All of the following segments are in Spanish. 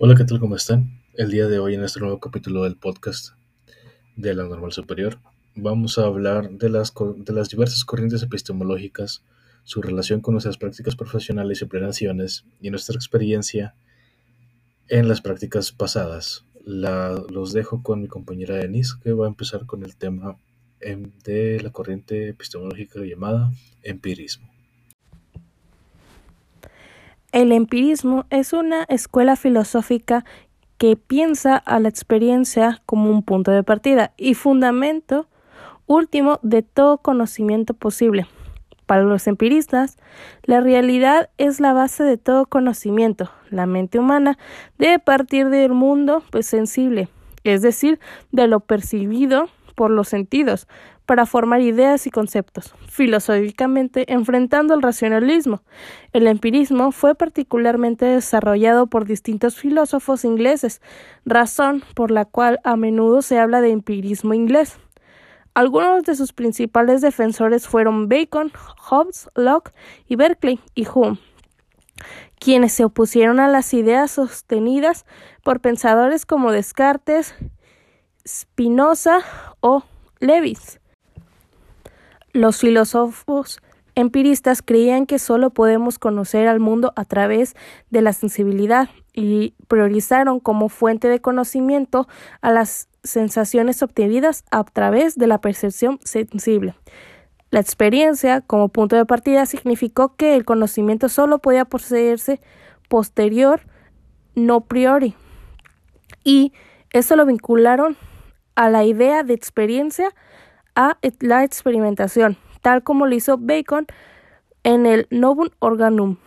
Hola, ¿qué tal? ¿Cómo están? El día de hoy en este nuevo capítulo del podcast de la Normal Superior vamos a hablar de las, de las diversas corrientes epistemológicas, su relación con nuestras prácticas profesionales y planeaciones y nuestra experiencia en las prácticas pasadas. La, los dejo con mi compañera Denise que va a empezar con el tema em, de la corriente epistemológica llamada empirismo. El empirismo es una escuela filosófica que piensa a la experiencia como un punto de partida y fundamento último de todo conocimiento posible. Para los empiristas, la realidad es la base de todo conocimiento. La mente humana debe partir del mundo pues, sensible, es decir, de lo percibido por los sentidos, para formar ideas y conceptos, filosóficamente enfrentando el racionalismo. El empirismo fue particularmente desarrollado por distintos filósofos ingleses, razón por la cual a menudo se habla de empirismo inglés. Algunos de sus principales defensores fueron Bacon, Hobbes, Locke y Berkeley y Hume, quienes se opusieron a las ideas sostenidas por pensadores como Descartes, Spinoza o Levis. Los filósofos empiristas creían que solo podemos conocer al mundo a través de la sensibilidad y priorizaron como fuente de conocimiento a las sensaciones obtenidas a través de la percepción sensible. La experiencia como punto de partida significó que el conocimiento solo podía poseerse posterior, no priori. Y eso lo vincularon a la idea de experiencia a la experimentación, tal como lo hizo Bacon en el Novum Organum.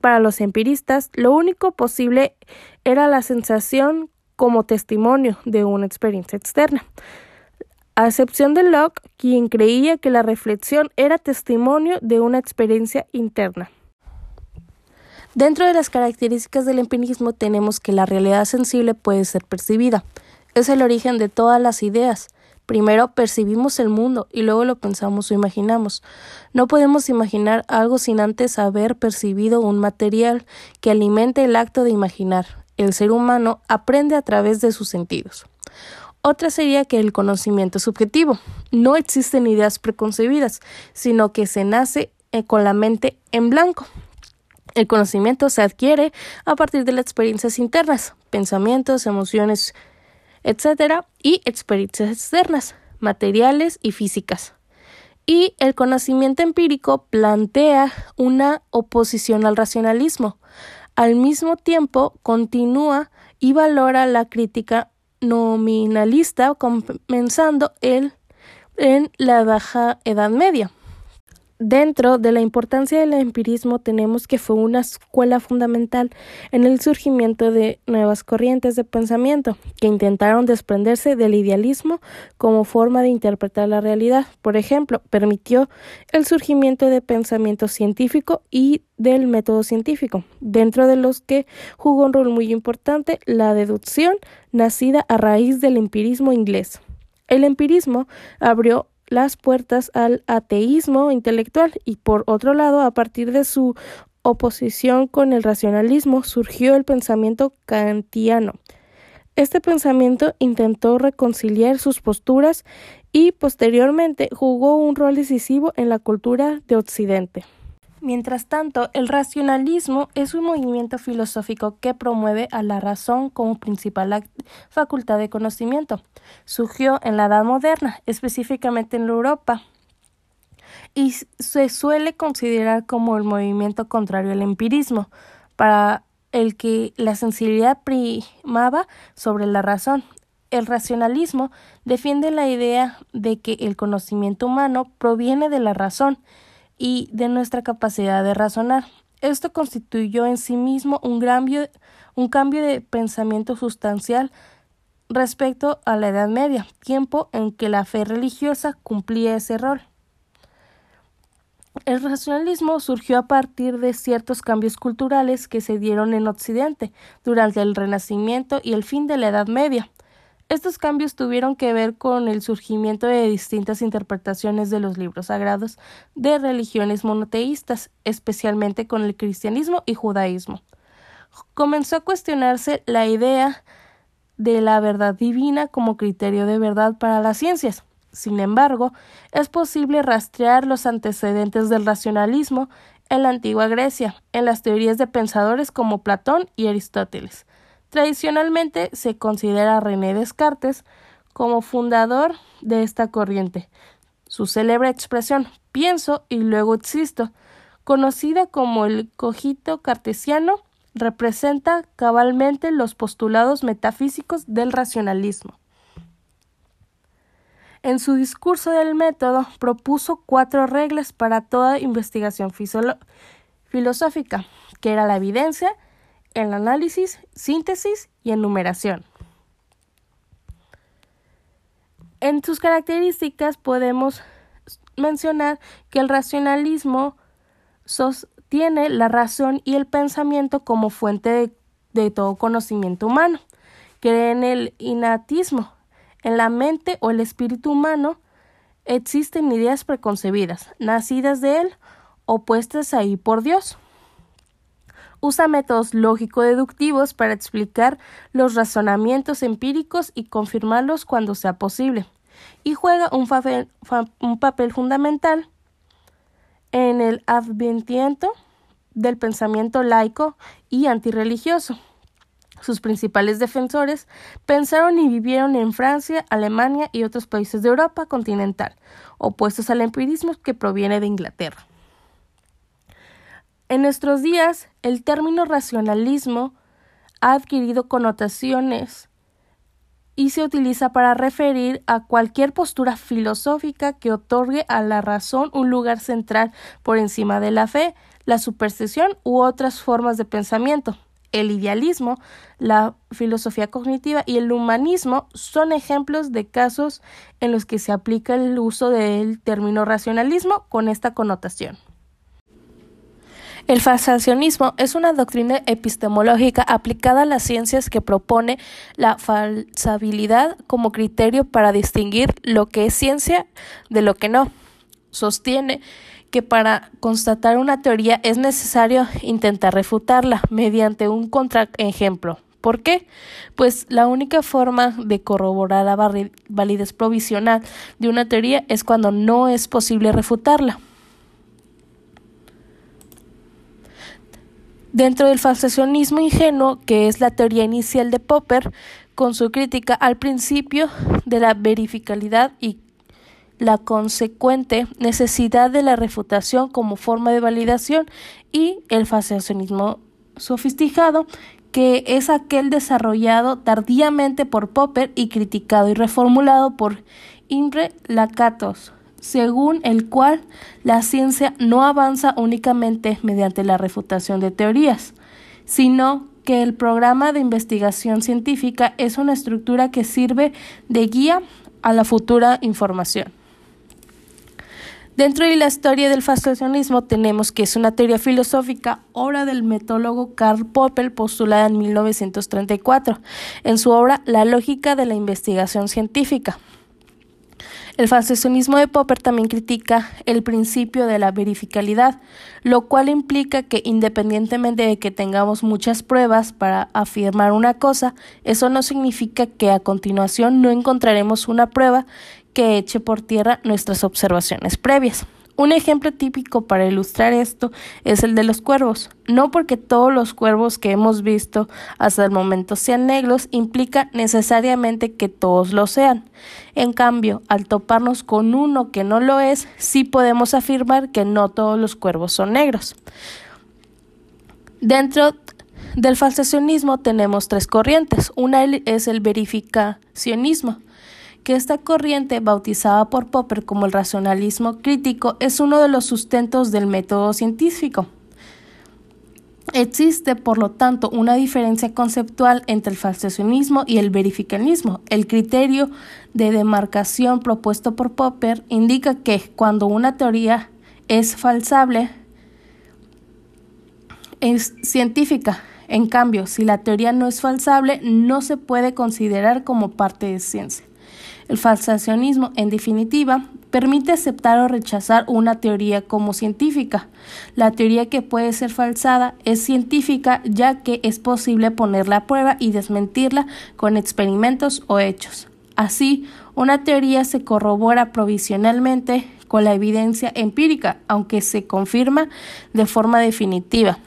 Para los empiristas, lo único posible era la sensación como testimonio de una experiencia externa. A excepción de Locke, quien creía que la reflexión era testimonio de una experiencia interna. Dentro de las características del empirismo tenemos que la realidad sensible puede ser percibida. Es el origen de todas las ideas. Primero percibimos el mundo y luego lo pensamos o imaginamos. No podemos imaginar algo sin antes haber percibido un material que alimente el acto de imaginar. El ser humano aprende a través de sus sentidos. Otra sería que el conocimiento es subjetivo. No existen ideas preconcebidas, sino que se nace eh, con la mente en blanco. El conocimiento se adquiere a partir de las experiencias internas, pensamientos, emociones, etcétera, y experiencias externas, materiales y físicas. Y el conocimiento empírico plantea una oposición al racionalismo. Al mismo tiempo, continúa y valora la crítica nominalista, comenzando él en la Baja Edad Media. Dentro de la importancia del empirismo tenemos que fue una escuela fundamental en el surgimiento de nuevas corrientes de pensamiento que intentaron desprenderse del idealismo como forma de interpretar la realidad. Por ejemplo, permitió el surgimiento de pensamiento científico y del método científico, dentro de los que jugó un rol muy importante la deducción nacida a raíz del empirismo inglés. El empirismo abrió las puertas al ateísmo intelectual y por otro lado, a partir de su oposición con el racionalismo, surgió el pensamiento kantiano. Este pensamiento intentó reconciliar sus posturas y posteriormente jugó un rol decisivo en la cultura de Occidente. Mientras tanto, el racionalismo es un movimiento filosófico que promueve a la razón como principal facultad de conocimiento. Surgió en la Edad Moderna, específicamente en Europa, y se suele considerar como el movimiento contrario al empirismo, para el que la sensibilidad primaba sobre la razón. El racionalismo defiende la idea de que el conocimiento humano proviene de la razón, y de nuestra capacidad de razonar. Esto constituyó en sí mismo un, un cambio de pensamiento sustancial respecto a la Edad Media, tiempo en que la fe religiosa cumplía ese rol. El racionalismo surgió a partir de ciertos cambios culturales que se dieron en Occidente durante el Renacimiento y el fin de la Edad Media. Estos cambios tuvieron que ver con el surgimiento de distintas interpretaciones de los libros sagrados de religiones monoteístas, especialmente con el cristianismo y judaísmo. comenzó a cuestionarse la idea de la verdad divina como criterio de verdad para las ciencias. Sin embargo, es posible rastrear los antecedentes del racionalismo en la antigua Grecia, en las teorías de pensadores como Platón y Aristóteles. Tradicionalmente se considera a René Descartes como fundador de esta corriente. Su célebre expresión pienso y luego existo, conocida como el cogito cartesiano, representa cabalmente los postulados metafísicos del racionalismo. En su discurso del método propuso cuatro reglas para toda investigación filosófica, que era la evidencia, el análisis, síntesis y enumeración. En sus características podemos mencionar que el racionalismo sostiene la razón y el pensamiento como fuente de, de todo conocimiento humano. Cree en el inatismo, en la mente o el espíritu humano existen ideas preconcebidas, nacidas de él o puestas ahí por Dios. Usa métodos lógico-deductivos para explicar los razonamientos empíricos y confirmarlos cuando sea posible, y juega un, papel fundamental en el adventimiento del pensamiento laico y antirreligioso. Sus principales defensores pensaron y vivieron en Francia, Alemania y otros países de Europa continental, opuestos al empirismo que proviene de Inglaterra. En nuestros días, el término racionalismo ha adquirido connotaciones y se utiliza para referir a cualquier postura filosófica que otorgue a la razón un lugar central por encima de la fe, la superstición u otras formas de pensamiento el idealismo, la filosofía cognitiva y el humanismo son ejemplos de casos en los que se aplica el uso del término racionalismo con esta connotación. El falsacionismo es una doctrina epistemológica aplicada a las ciencias que propone la falsabilidad como criterio para distinguir lo que es ciencia de lo que no. Sostiene que para constatar una teoría es necesario intentar refutarla mediante un contraejemplo. ¿Por qué? Pues la única forma de corroborar la validez provisional de una teoría es cuando no es posible refutarla. Dentro del falsacionismo ingenuo, que es la teoría inicial de Popper, con su crítica al principio de la verificabilidad y la consecuente necesidad de la refutación como forma de validación y el falsacionismo sofisticado, que es aquel desarrollado tardíamente por Popper y criticado y reformulado por Imre Lakatos, según el cual la ciencia no avanza únicamente mediante la refutación de teorías, sino que el programa de investigación científica es una estructura que sirve de guía a la futura información. Dentro de la historia del fascinacionismo tenemos que es una teoría filosófica, obra del metólogo Karl Popper, postulada en 1934, en su obra La lógica de la investigación científica. El fascinacionismo de Popper también critica el principio de la verificabilidad, lo cual implica que independientemente de que tengamos muchas pruebas para afirmar una cosa, eso no significa que a continuación no encontraremos una prueba que eche por tierra nuestras observaciones previas. Un ejemplo típico para ilustrar esto es el de los cuervos. No porque todos los cuervos que hemos visto hasta el momento sean negros implica necesariamente que todos lo sean. En cambio, al toparnos con uno que no lo es, sí podemos afirmar que no todos los cuervos son negros. Dentro del falsacionismo tenemos tres corrientes. Una es el verificacionismo que esta corriente, bautizada por Popper como el racionalismo crítico, es uno de los sustentos del método científico. Existe, por lo tanto, una diferencia conceptual entre el falsacionismo y el verificanismo. El criterio de demarcación propuesto por Popper indica que cuando una teoría es falsable, es científica. En cambio, si la teoría no es falsable, no se puede considerar como parte de ciencia. El falsacionismo, en definitiva, permite aceptar o rechazar una teoría como científica. La teoría que puede ser falsada es científica ya que es posible ponerla a prueba y desmentirla con experimentos o hechos. Así, una teoría se corrobora provisionalmente con la evidencia empírica, aunque se confirma de forma definitiva.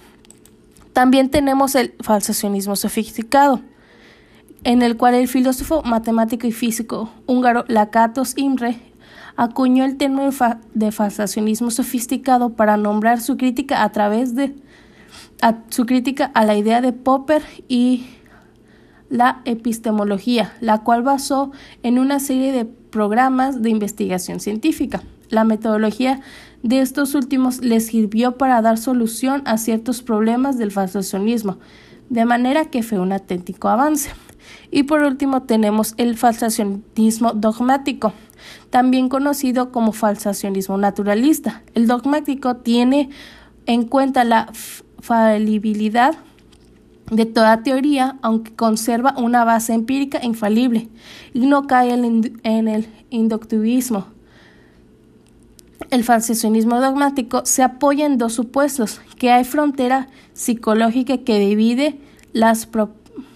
También tenemos el falsacionismo sofisticado, en el cual el filósofo, matemático y físico húngaro Lakatos Imre acuñó el término de falsacionismo sofisticado para nombrar su crítica a través de su crítica a la idea de Popper y la epistemología, la cual basó en una serie de programas de investigación científica. La metodología de estos últimos les sirvió para dar solución a ciertos problemas del falsacionismo, de manera que fue un auténtico avance. Y por último tenemos el falsacionismo dogmático, también conocido como falsacionismo naturalista. El dogmático tiene en cuenta la falibilidad de toda teoría, aunque conserva una base empírica infalible, y no cae en el inductivismo. El falsacionismo dogmático se apoya en dos supuestos, que hay frontera psicológica que divide las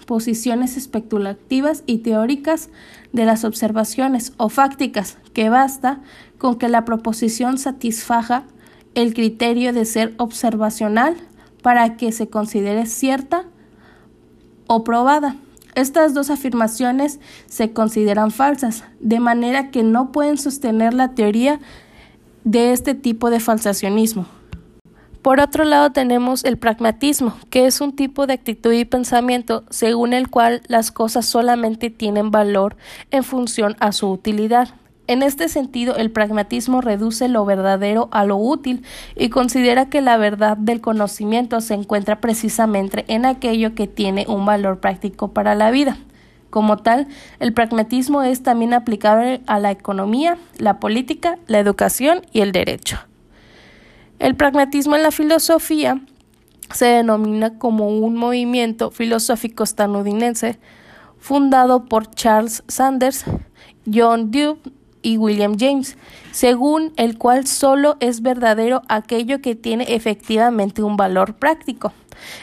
proposiciones especulativas y teóricas de las observaciones o fácticas, que basta con que la proposición satisfaga el criterio de ser observacional para que se considere cierta o probada. Estas dos afirmaciones se consideran falsas, de manera que no pueden sostener la teoría de este tipo de falsacionismo. Por otro lado tenemos el pragmatismo, que es un tipo de actitud y pensamiento según el cual las cosas solamente tienen valor en función a su utilidad. En este sentido, el pragmatismo reduce lo verdadero a lo útil y considera que la verdad del conocimiento se encuentra precisamente en aquello que tiene un valor práctico para la vida. Como tal, el pragmatismo es también aplicable a la economía, la política, la educación y el derecho. El pragmatismo en la filosofía se denomina como un movimiento filosófico estadounidense fundado por Charles Sanders, John Dewey y William James, según el cual solo es verdadero aquello que tiene efectivamente un valor práctico.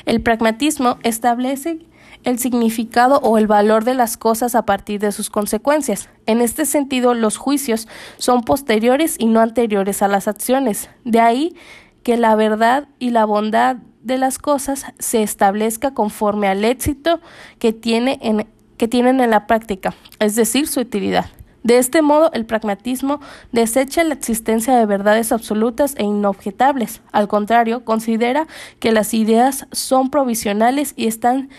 El pragmatismo establece el significado o el valor de las cosas a partir de sus consecuencias. En este sentido, los juicios son posteriores y no anteriores a las acciones. De ahí que la verdad y la bondad de las cosas se establezca conforme al éxito que, tiene en, que tienen en la práctica, es decir, su utilidad. De este modo, el pragmatismo desecha la existencia de verdades absolutas e inobjetables. Al contrario, considera que las ideas son provisionales y están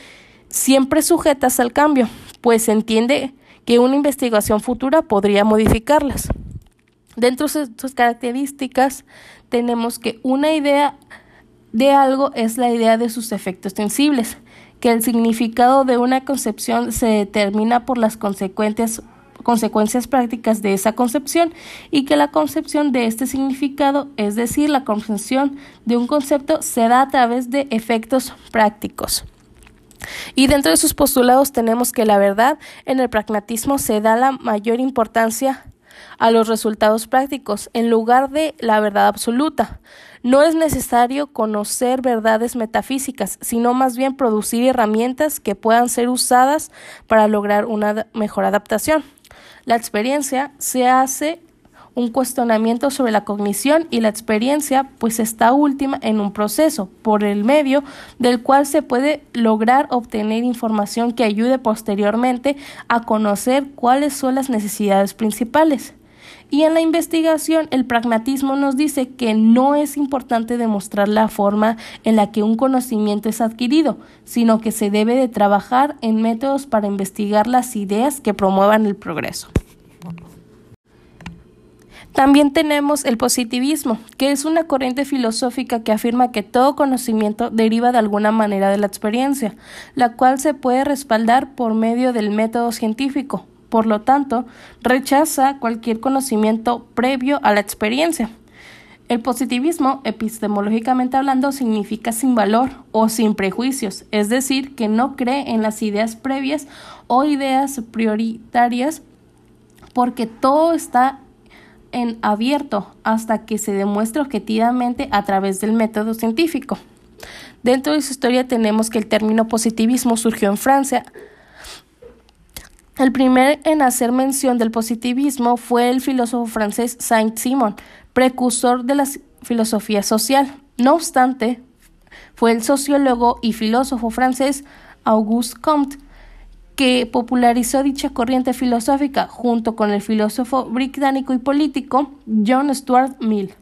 siempre sujetas al cambio, pues se entiende que una investigación futura podría modificarlas. Dentro de sus características tenemos que una idea de algo es la idea de sus efectos sensibles, que el significado de una concepción se determina por las consecuencias prácticas de esa concepción y que la concepción de este significado, es decir, la comprensión de un concepto, se da a través de efectos prácticos. Y dentro de sus postulados tenemos que la verdad en el pragmatismo se da la mayor importancia a los resultados prácticos en lugar de la verdad absoluta. No es necesario conocer verdades metafísicas, sino más bien producir herramientas que puedan ser usadas para lograr una mejor adaptación. La experiencia se hace un cuestionamiento sobre la cognición y la experiencia, pues está última en un proceso por el medio del cual se puede lograr obtener información que ayude posteriormente a conocer cuáles son las necesidades principales. Y en la investigación, el pragmatismo nos dice que no es importante demostrar la forma en la que un conocimiento es adquirido, sino que se debe de trabajar en métodos para investigar las ideas que promuevan el progreso. También tenemos el positivismo, que es una corriente filosófica que afirma que todo conocimiento deriva de alguna manera de la experiencia, la cual se puede respaldar por medio del método científico. Por lo tanto, rechaza cualquier conocimiento previo a la experiencia. El positivismo, epistemológicamente hablando, significa sin valor o sin prejuicios, es decir, que no cree en las ideas previas o ideas prioritarias porque todo está en abierto hasta que se demuestre objetivamente a través del método científico. Dentro de su historia tenemos que el término positivismo surgió en Francia. El primer en hacer mención del positivismo fue el filósofo francés Saint-Simon, precursor de la filosofía social. No obstante, fue el sociólogo y filósofo francés Auguste Comte que popularizó dicha corriente filosófica junto con el filósofo británico y político John Stuart Mill.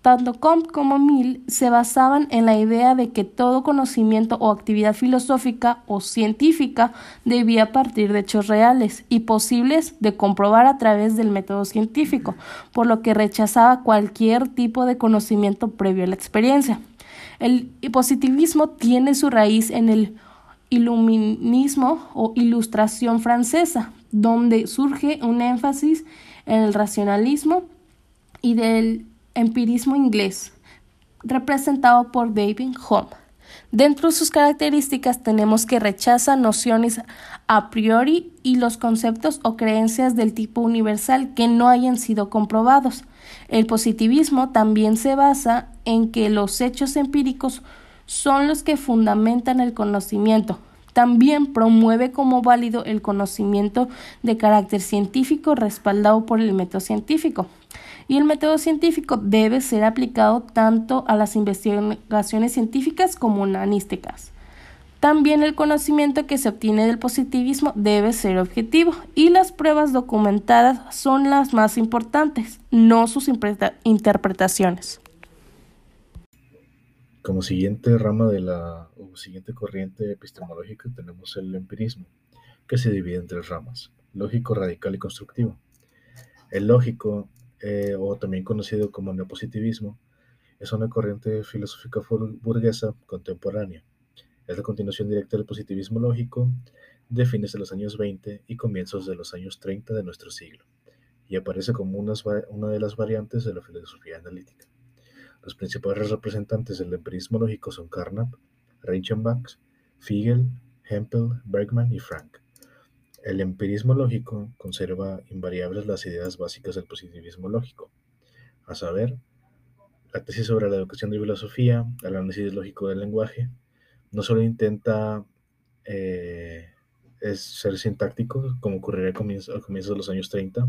Tanto Comte como Mill se basaban en la idea de que todo conocimiento o actividad filosófica o científica debía partir de hechos reales y posibles de comprobar a través del método científico, por lo que rechazaba cualquier tipo de conocimiento previo a la experiencia. El positivismo tiene su raíz en el iluminismo o ilustración francesa, donde surge un énfasis en el racionalismo y del empirismo inglés, representado por David Hume. Dentro de sus características tenemos que rechaza nociones a priori y los conceptos o creencias del tipo universal que no hayan sido comprobados. El positivismo también se basa en que los hechos empíricos son los que fundamentan el conocimiento. También promueve como válido el conocimiento de carácter científico respaldado por el método científico. Y el método científico debe ser aplicado tanto a las investigaciones científicas como humanísticas. También el conocimiento que se obtiene del positivismo debe ser objetivo y las pruebas documentadas son las más importantes, no sus interpretaciones. Como siguiente rama de la o siguiente corriente epistemológica tenemos el empirismo, que se divide en tres ramas, lógico, radical y constructivo. El lógico, eh, o también conocido como neopositivismo, es una corriente filosófica burguesa contemporánea. Es la continuación directa del positivismo lógico de fines de los años 20 y comienzos de los años 30 de nuestro siglo, y aparece como una de las variantes de la filosofía analítica. Los principales representantes del empirismo lógico son Carnap, Reichenbach, Fiegel, Hempel, Bergman y Frank. El empirismo lógico conserva invariables las ideas básicas del positivismo lógico, a saber, la tesis sobre la educación de filosofía, el análisis lógico del lenguaje, no solo intenta eh, ser sintáctico, como ocurriría al comienzo, de los años 30,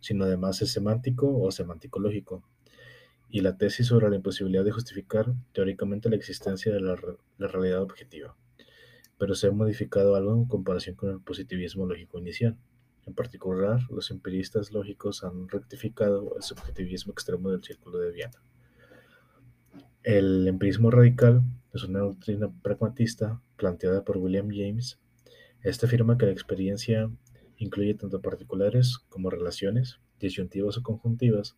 sino además es semántico o semántico lógico, y la tesis sobre la imposibilidad de justificar teóricamente la existencia de la, realidad objetiva, pero se ha modificado algo en comparación con el positivismo lógico inicial. En particular, los empiristas lógicos han rectificado el subjetivismo extremo del Círculo de Viena. El empirismo radical es una doctrina pragmatista planteada por William James. Este afirma que la experiencia incluye tanto particulares como relaciones, disyuntivas o conjuntivas,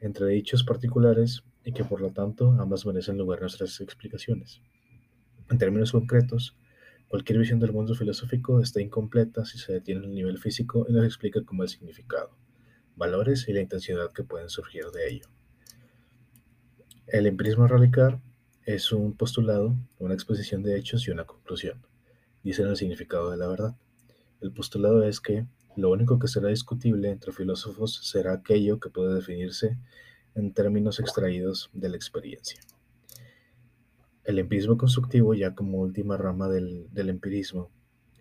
entre dichos particulares y que por lo tanto ambas merecen lugar nuestras explicaciones. En términos concretos, cualquier visión del mundo filosófico está incompleta si se detiene en el nivel físico y no se explica cómo el significado, valores y la intensidad que pueden surgir de ello. El empirismo radical es un postulado, una exposición de hechos y una conclusión. Dicen el significado de la verdad. El postulado es que lo único que será discutible entre filósofos será aquello que puede definirse en términos extraídos de la experiencia. El empirismo constructivo, ya como última rama del, empirismo,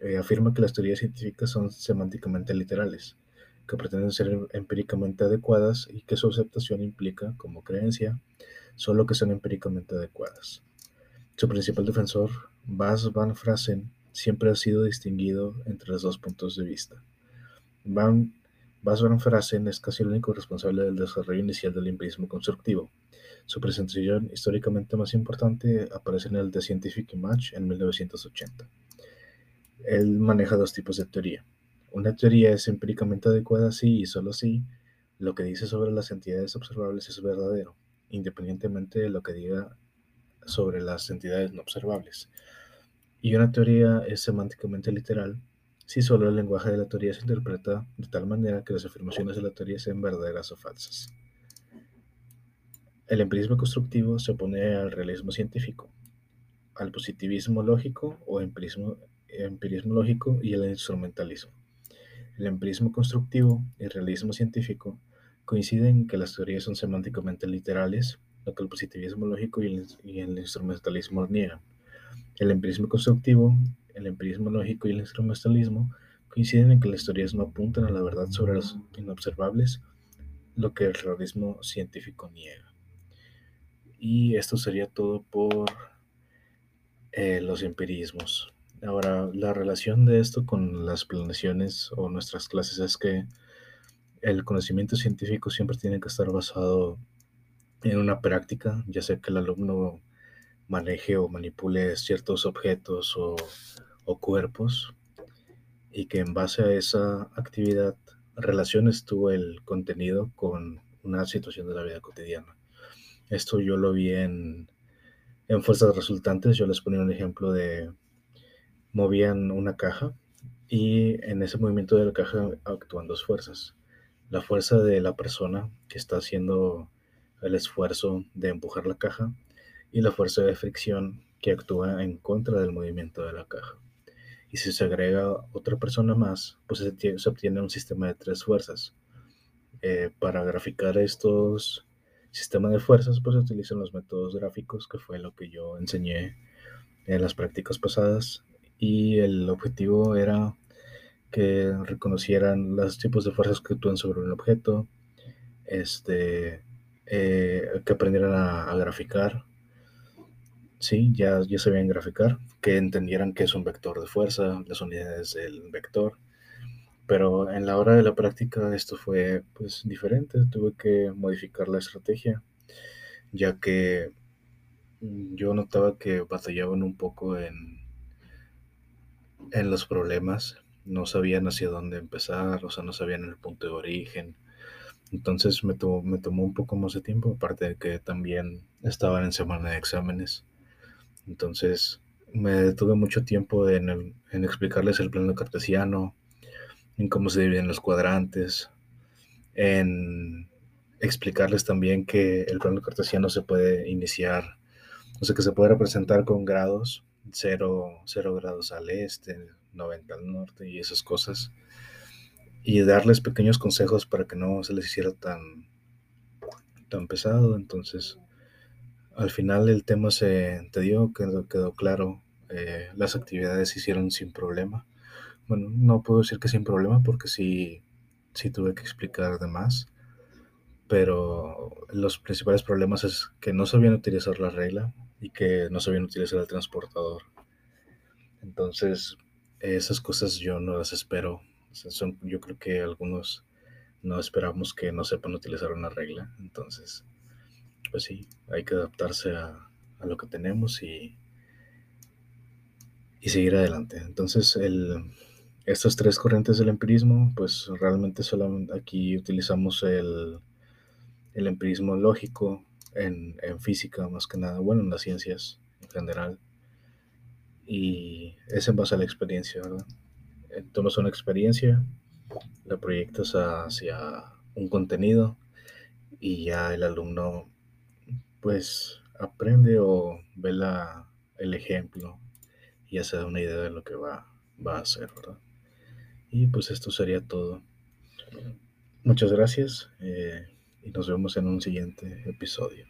eh, afirma que las teorías científicas son semánticamente literales, que pretenden ser empíricamente adecuadas y que su aceptación implica, como creencia, solo que son empíricamente adecuadas. Su principal defensor, Bas van Frasen, siempre ha sido distinguido entre los dos puntos de vista. Van Bas van Frasen es casi el único responsable del desarrollo inicial del empirismo constructivo. Su presentación históricamente más importante aparece en el The Scientific Image en 1980. Él maneja dos tipos de teoría. Una teoría es empíricamente adecuada si y solo si lo que dice sobre las entidades observables es verdadero, independientemente de lo que diga sobre las entidades no observables. Y una teoría es semánticamente literal si solo el lenguaje de la teoría se interpreta de tal manera que las afirmaciones de la teoría sean verdaderas o falsas. El empirismo constructivo se opone al realismo científico, al positivismo lógico o empirismo, empirismo lógico y al instrumentalismo. El empirismo constructivo y el realismo científico coinciden en que las teorías son semánticamente literales, lo que el positivismo lógico el, y el instrumentalismo niegan. El empirismo constructivo, el empirismo lógico y el instrumentalismo coinciden en que las teorías no apuntan a la verdad sobre los inobservables, lo que el realismo científico niega. Y esto sería todo por eh, los empirismos. Ahora, la relación de esto con las planeaciones o nuestras clases es que el conocimiento científico siempre tiene que estar basado en una práctica, ya sea que el alumno maneje o manipule ciertos objetos o, o cuerpos y que en base a esa actividad relaciones tú el contenido con una situación de la vida cotidiana. Esto yo lo vi en, en fuerzas resultantes. Yo les ponía un ejemplo de movían una caja y en ese movimiento de la caja actúan dos fuerzas. La fuerza de la persona que está haciendo el esfuerzo de empujar la caja y la fuerza de fricción que actúa en contra del movimiento de la caja y si se agrega otra persona más, pues se, obtiene un sistema de tres fuerzas. Eh, para graficar estos sistemas de fuerzas, pues se utilizan los métodos gráficos, que fue lo que yo enseñé en las prácticas pasadas, y el objetivo era que reconocieran los tipos de fuerzas que actúan sobre un objeto, este, eh, que aprendieran a, a graficar Sí, ya, ya sabían graficar, que entendieran que es un vector de fuerza, las unidades del vector. Pero en la hora de la práctica esto fue pues diferente, tuve que modificar la estrategia, ya que yo notaba que batallaban un poco en, en los problemas, no sabían hacia dónde empezar, o sea, no sabían el punto de origen. Entonces me, me tomó un poco más de tiempo, aparte de que también estaban en semana de exámenes. Entonces me detuve mucho tiempo en, explicarles el plano cartesiano, en cómo se dividen los cuadrantes, en explicarles también que el plano cartesiano se puede iniciar, o sea, que se puede representar con grados, 0, grados al este, 90 al norte y esas cosas, y darles pequeños consejos para que no se les hiciera tan, tan pesado. Entonces, al final el tema se te dio, quedó, quedó claro, eh, las actividades se hicieron sin problema. Bueno, no puedo decir que sin problema porque sí, sí tuve que explicar de más, pero los principales problemas es que no sabían utilizar la regla y que no sabían utilizar el transportador. Entonces, esas cosas yo no las espero. son, yo creo que algunos no esperamos que no sepan utilizar una regla. Entonces, pues sí, hay que adaptarse a, lo que tenemos y, y seguir adelante. Entonces, el, estas tres corrientes del empirismo, pues realmente solamente aquí utilizamos el, el empirismo lógico en, en, física más que nada, bueno, en las ciencias en general. Y es en base a la experiencia, ¿verdad? Tomas una experiencia, la proyectas hacia un contenido y ya el alumno pues aprende o ve la, el ejemplo y ya se da una idea de lo que va, va a hacer, ¿verdad? Y pues esto sería todo. Muchas gracias eh, y nos vemos en un siguiente episodio.